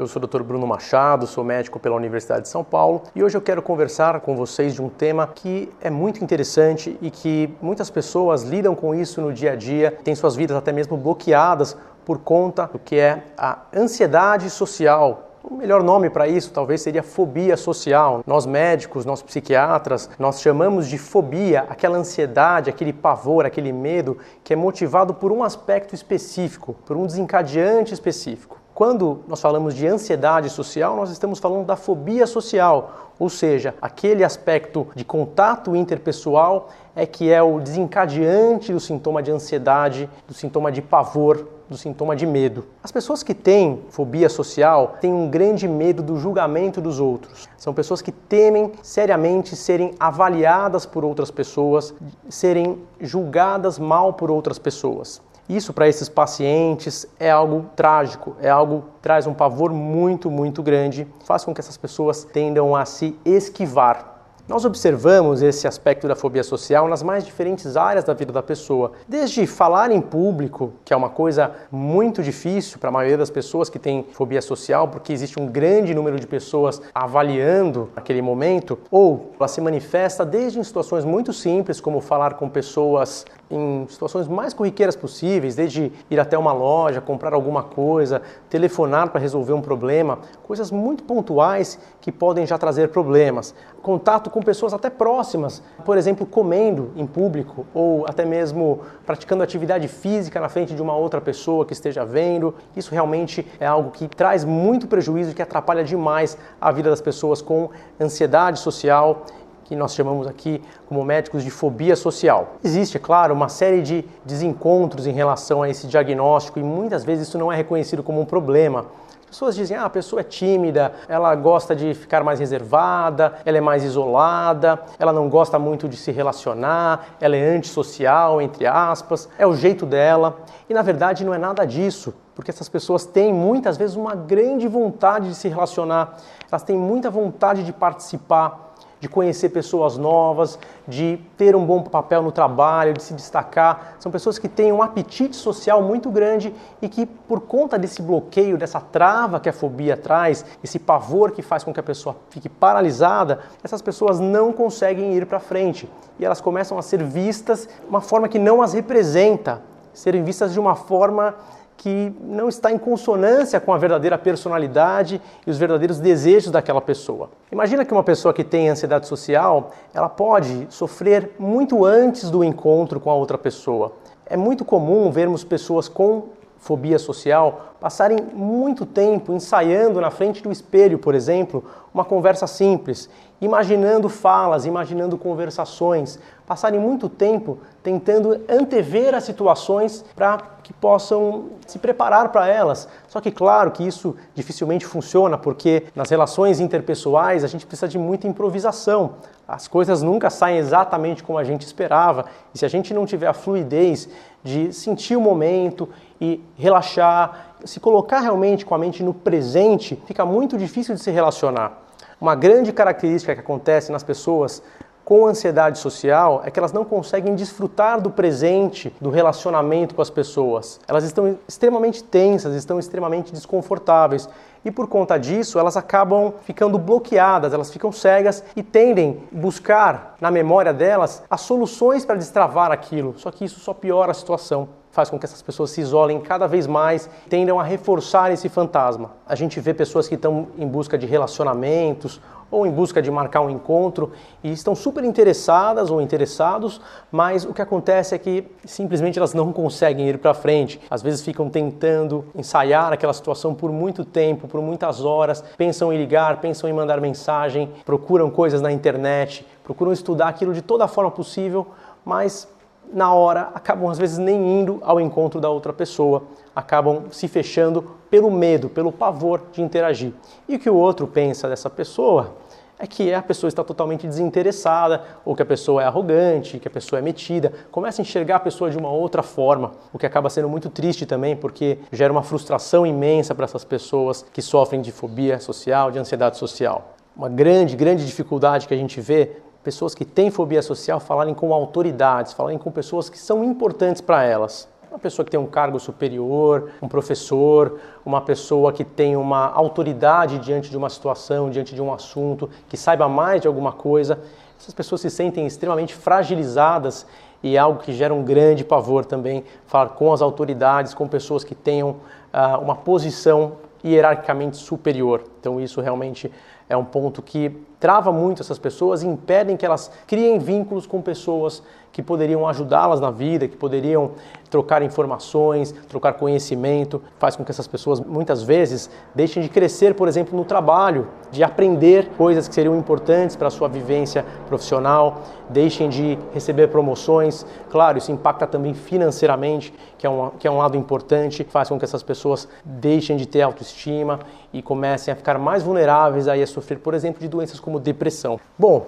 Eu sou o Dr. Bruno Machado, sou médico pela Universidade de São Paulo e hoje eu quero conversar com vocês de um tema que é muito interessante e que muitas pessoas lidam com isso no dia a dia, têm suas vidas até mesmo bloqueadas por conta do que é a ansiedade social, o melhor nome para isso talvez seria fobia social. Nós médicos, nós psiquiatras, nós chamamos de fobia aquela ansiedade, aquele pavor, aquele medo que é motivado por um aspecto específico, por um desencadeante específico. Quando nós falamos de ansiedade social, nós estamos falando da fobia social, ou seja, aquele aspecto de contato interpessoal é que é o desencadeante do sintoma de ansiedade, do sintoma de pavor, do sintoma de medo. As pessoas que têm fobia social têm um grande medo do julgamento dos outros. São pessoas que temem seriamente serem avaliadas por outras pessoas, serem julgadas mal por outras pessoas. Isso para esses pacientes é algo trágico, é algo que traz um pavor muito, muito grande, faz com que essas pessoas tendam a se esquivar. Nós observamos esse aspecto da fobia social nas mais diferentes áreas da vida da pessoa, desde falar em público, que é uma coisa muito difícil para a maioria das pessoas que tem fobia social, porque existe um grande número de pessoas avaliando aquele momento, ou ela se manifesta desde em situações muito simples, como falar com pessoas em situações mais corriqueiras possíveis, desde ir até uma loja, comprar alguma coisa, telefonar para resolver um problema, coisas muito pontuais que podem já trazer problemas. Contato com pessoas até próximas, por exemplo, comendo em público ou até mesmo praticando atividade física na frente de uma outra pessoa que esteja vendo. Isso realmente é algo que traz muito prejuízo, que atrapalha demais a vida das pessoas com ansiedade social que nós chamamos aqui como médicos de fobia social. Existe, é claro, uma série de desencontros em relação a esse diagnóstico e muitas vezes isso não é reconhecido como um problema. As pessoas dizem, ah, a pessoa é tímida, ela gosta de ficar mais reservada, ela é mais isolada, ela não gosta muito de se relacionar, ela é antissocial, entre aspas, é o jeito dela. E na verdade não é nada disso, porque essas pessoas têm muitas vezes uma grande vontade de se relacionar, elas têm muita vontade de participar de conhecer pessoas novas, de ter um bom papel no trabalho, de se destacar. São pessoas que têm um apetite social muito grande e que, por conta desse bloqueio, dessa trava que a fobia traz, esse pavor que faz com que a pessoa fique paralisada, essas pessoas não conseguem ir para frente. E elas começam a ser vistas de uma forma que não as representa, serem vistas de uma forma que não está em consonância com a verdadeira personalidade e os verdadeiros desejos daquela pessoa. Imagina que uma pessoa que tem ansiedade social, ela pode sofrer muito antes do encontro com a outra pessoa. É muito comum vermos pessoas com fobia social passarem muito tempo ensaiando na frente do espelho, por exemplo, uma conversa simples, imaginando falas, imaginando conversações, passarem muito tempo tentando antever as situações para que possam se preparar para elas. Só que claro que isso dificilmente funciona, porque nas relações interpessoais a gente precisa de muita improvisação. As coisas nunca saem exatamente como a gente esperava, e se a gente não tiver a fluidez de sentir o momento e relaxar, se colocar realmente com a mente no presente, fica muito difícil de se relacionar. Uma grande característica que acontece nas pessoas com ansiedade social é que elas não conseguem desfrutar do presente, do relacionamento com as pessoas. Elas estão extremamente tensas, estão extremamente desconfortáveis e por conta disso elas acabam ficando bloqueadas, elas ficam cegas e tendem a buscar na memória delas as soluções para destravar aquilo. Só que isso só piora a situação faz com que essas pessoas se isolem cada vez mais, tendam a reforçar esse fantasma. A gente vê pessoas que estão em busca de relacionamentos ou em busca de marcar um encontro e estão super interessadas ou interessados, mas o que acontece é que simplesmente elas não conseguem ir para frente. Às vezes ficam tentando ensaiar aquela situação por muito tempo, por muitas horas, pensam em ligar, pensam em mandar mensagem, procuram coisas na internet, procuram estudar aquilo de toda forma possível, mas na hora acabam às vezes nem indo ao encontro da outra pessoa, acabam se fechando pelo medo, pelo pavor de interagir. E o que o outro pensa dessa pessoa é que a pessoa está totalmente desinteressada, ou que a pessoa é arrogante, que a pessoa é metida, começa a enxergar a pessoa de uma outra forma, o que acaba sendo muito triste também, porque gera uma frustração imensa para essas pessoas que sofrem de fobia social, de ansiedade social. Uma grande, grande dificuldade que a gente vê pessoas que têm fobia social falarem com autoridades, falarem com pessoas que são importantes para elas. Uma pessoa que tem um cargo superior, um professor, uma pessoa que tem uma autoridade diante de uma situação, diante de um assunto, que saiba mais de alguma coisa. Essas pessoas se sentem extremamente fragilizadas e é algo que gera um grande pavor também falar com as autoridades, com pessoas que tenham uh, uma posição hierarquicamente superior. Então isso realmente é um ponto que trava muito essas pessoas e impedem que elas criem vínculos com pessoas que poderiam ajudá-las na vida, que poderiam trocar informações, trocar conhecimento, faz com que essas pessoas muitas vezes deixem de crescer, por exemplo, no trabalho, de aprender coisas que seriam importantes para a sua vivência profissional, deixem de receber promoções. Claro, isso impacta também financeiramente, que é um, que é um lado importante, faz com que essas pessoas deixem de ter autoestima e comecem a ficar mais vulneráveis aí a sofrer, por exemplo, de doenças como depressão. Bom,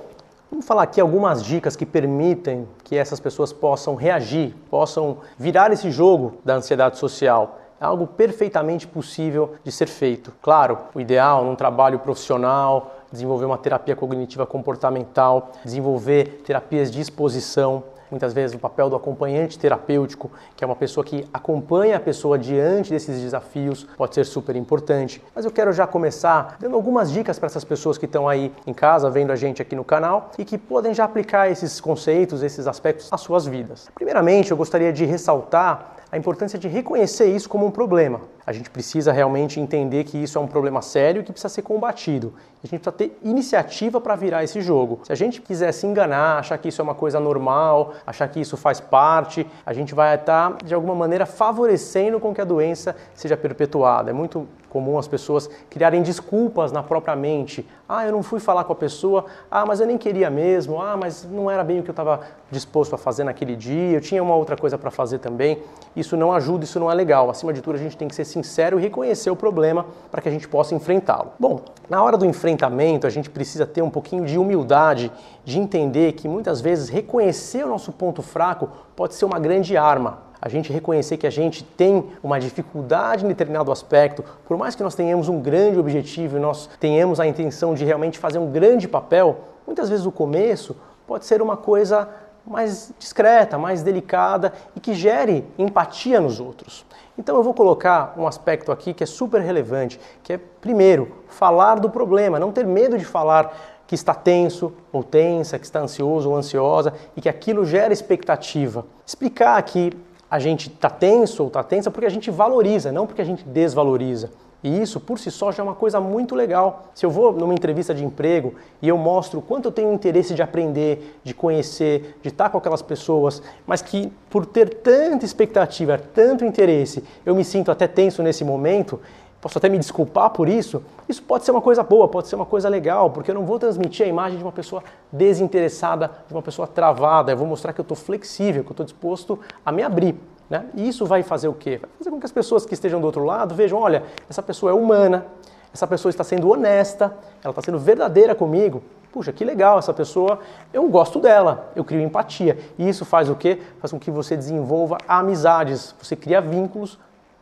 Vamos falar aqui algumas dicas que permitem que essas pessoas possam reagir, possam virar esse jogo da ansiedade social. É algo perfeitamente possível de ser feito. Claro, o ideal num trabalho profissional, desenvolver uma terapia cognitiva comportamental, desenvolver terapias de exposição, muitas vezes o papel do acompanhante terapêutico, que é uma pessoa que acompanha a pessoa diante desses desafios, pode ser super importante. Mas eu quero já começar dando algumas dicas para essas pessoas que estão aí em casa vendo a gente aqui no canal e que podem já aplicar esses conceitos, esses aspectos às suas vidas. Primeiramente, eu gostaria de ressaltar a importância de reconhecer isso como um problema. A gente precisa realmente entender que isso é um problema sério que precisa ser combatido. A gente precisa ter iniciativa para virar esse jogo. Se a gente quiser se enganar, achar que isso é uma coisa normal, achar que isso faz parte, a gente vai estar de alguma maneira favorecendo com que a doença seja perpetuada. É muito comum as pessoas criarem desculpas na própria mente. Ah, eu não fui falar com a pessoa. Ah, mas eu nem queria mesmo. Ah, mas não era bem o que eu estava disposto a fazer naquele dia. Eu tinha uma outra coisa para fazer também. Isso não ajuda, isso não é legal. Acima de tudo, a gente tem que ser sincero e reconhecer o problema para que a gente possa enfrentá-lo. Bom, na hora do enfrentamento, a gente precisa ter um pouquinho de humildade, de entender que muitas vezes reconhecer o nosso ponto fraco pode ser uma grande arma a gente reconhecer que a gente tem uma dificuldade em determinado aspecto, por mais que nós tenhamos um grande objetivo e nós tenhamos a intenção de realmente fazer um grande papel, muitas vezes o começo pode ser uma coisa mais discreta, mais delicada e que gere empatia nos outros. Então eu vou colocar um aspecto aqui que é super relevante, que é primeiro, falar do problema, não ter medo de falar que está tenso ou tensa, que está ansioso ou ansiosa e que aquilo gera expectativa. Explicar que a gente está tenso ou está tensa porque a gente valoriza, não porque a gente desvaloriza. E isso por si só já é uma coisa muito legal. Se eu vou numa entrevista de emprego e eu mostro o quanto eu tenho interesse de aprender, de conhecer, de estar com aquelas pessoas, mas que por ter tanta expectativa, tanto interesse, eu me sinto até tenso nesse momento, posso até me desculpar por isso, isso pode ser uma coisa boa, pode ser uma coisa legal, porque eu não vou transmitir a imagem de uma pessoa desinteressada, de uma pessoa travada, eu vou mostrar que eu estou flexível, que eu estou disposto a me abrir. Né? E isso vai fazer o quê? Vai fazer com que as pessoas que estejam do outro lado vejam, olha, essa pessoa é humana, essa pessoa está sendo honesta, ela está sendo verdadeira comigo. Puxa, que legal essa pessoa, eu gosto dela, eu crio empatia. E isso faz o quê? Faz com que você desenvolva amizades, você cria vínculos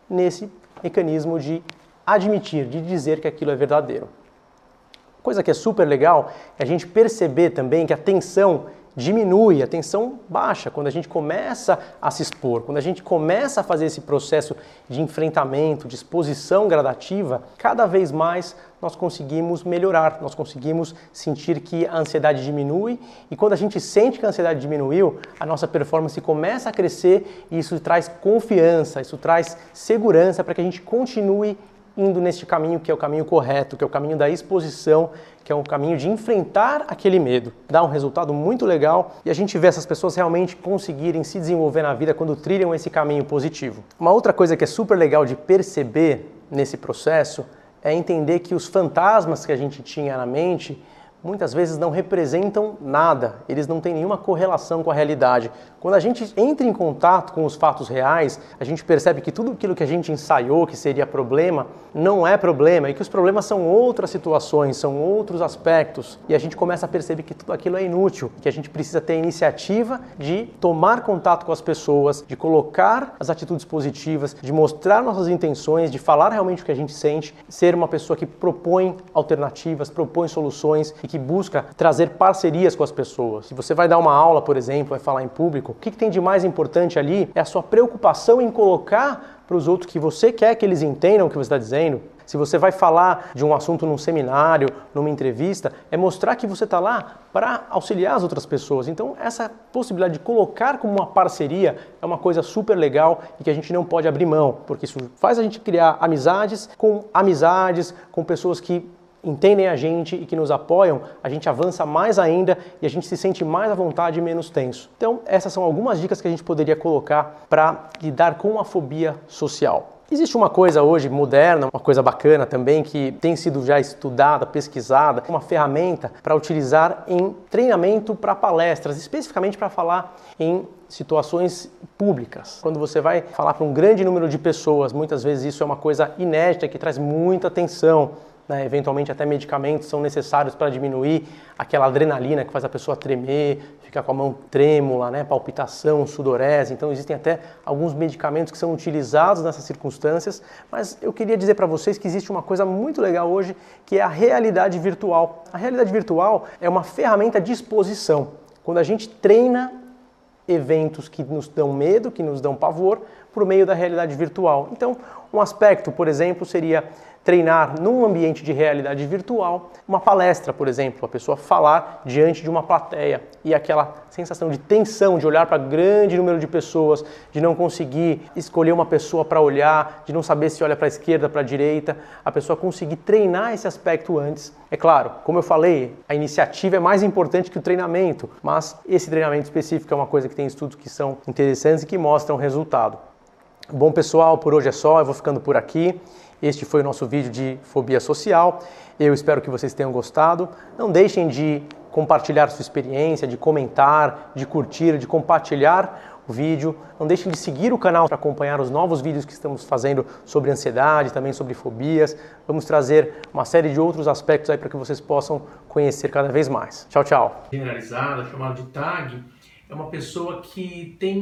nesse mecanismo de admitir, de dizer que aquilo é verdadeiro. Coisa que é super legal é a gente perceber também que a tensão diminui, a tensão baixa quando a gente começa a se expor, quando a gente começa a fazer esse processo de enfrentamento, de exposição gradativa, cada vez mais nós conseguimos melhorar, nós conseguimos sentir que a ansiedade diminui e quando a gente sente que a ansiedade diminuiu, a nossa performance começa a crescer e isso traz confiança, isso traz segurança para que a gente continue indo neste caminho que é o caminho correto, que é o caminho da exposição, que é o caminho de enfrentar aquele medo. Dá um resultado muito legal e a gente vê essas pessoas realmente conseguirem se desenvolver na vida quando trilham esse caminho positivo. Uma outra coisa que é super legal de perceber nesse processo é entender que os fantasmas que a gente tinha na mente muitas vezes não representam nada, eles não têm nenhuma correlação com a realidade. Quando a gente entra em contato com os fatos reais, a gente percebe que tudo aquilo que a gente ensaiou que seria problema não é problema e que os problemas são outras situações, são outros aspectos e a gente começa a perceber que tudo aquilo é inútil, que a gente precisa ter a iniciativa de tomar contato com as pessoas, de colocar as atitudes positivas, de mostrar nossas intenções, de falar realmente o que a gente sente, ser uma pessoa que propõe alternativas, propõe soluções e que busca trazer parcerias com as pessoas. Se você vai dar uma aula, por exemplo, vai falar em público, o que, que tem de mais importante ali é a sua preocupação em colocar para os outros que você quer que eles entendam o que você está dizendo. Se você vai falar de um assunto num seminário, numa entrevista, é mostrar que você está lá para auxiliar as outras pessoas. Então, essa possibilidade de colocar como uma parceria é uma coisa super legal e que a gente não pode abrir mão, porque isso faz a gente criar amizades com amizades, com pessoas que entendem a gente e que nos apoiam, a gente avança mais ainda e a gente se sente mais à vontade e menos tenso. Então, essas são algumas dicas que a gente poderia colocar para lidar com a fobia social. Existe uma coisa hoje moderna, uma coisa bacana também que tem sido já estudada, pesquisada, uma ferramenta para utilizar em treinamento para palestras, especificamente para falar em situações públicas. Quando você vai falar para um grande número de pessoas, muitas vezes isso é uma coisa inédita que traz muita atenção né? eventualmente até medicamentos são necessários para diminuir aquela adrenalina que faz a pessoa tremer, ficar com a mão trêmula, né? palpitação, sudorese. Então existem até alguns medicamentos que são utilizados nessas circunstâncias, mas eu queria dizer para vocês que existe uma coisa muito legal hoje, que é a realidade virtual. A realidade virtual é uma ferramenta de exposição. Quando a gente treina eventos que nos dão medo, que nos dão pavor, por meio da realidade virtual. Então, um aspecto, por exemplo, seria treinar num ambiente de realidade virtual, uma palestra, por exemplo, a pessoa falar diante de uma plateia e aquela sensação de tensão, de olhar para grande número de pessoas, de não conseguir escolher uma pessoa para olhar, de não saber se olha para a esquerda, para a direita, a pessoa conseguir treinar esse aspecto antes. É claro, como eu falei, a iniciativa é mais importante que o treinamento, mas esse treinamento específico é uma coisa que tem estudos que são interessantes e que mostram resultado. Bom, pessoal, por hoje é só, eu vou ficando por aqui. Este foi o nosso vídeo de fobia social. Eu espero que vocês tenham gostado. Não deixem de compartilhar sua experiência, de comentar, de curtir, de compartilhar o vídeo. Não deixem de seguir o canal para acompanhar os novos vídeos que estamos fazendo sobre ansiedade, também sobre fobias. Vamos trazer uma série de outros aspectos aí para que vocês possam conhecer cada vez mais. Tchau, tchau. Generalizada, chamada de TAG, é uma pessoa que tem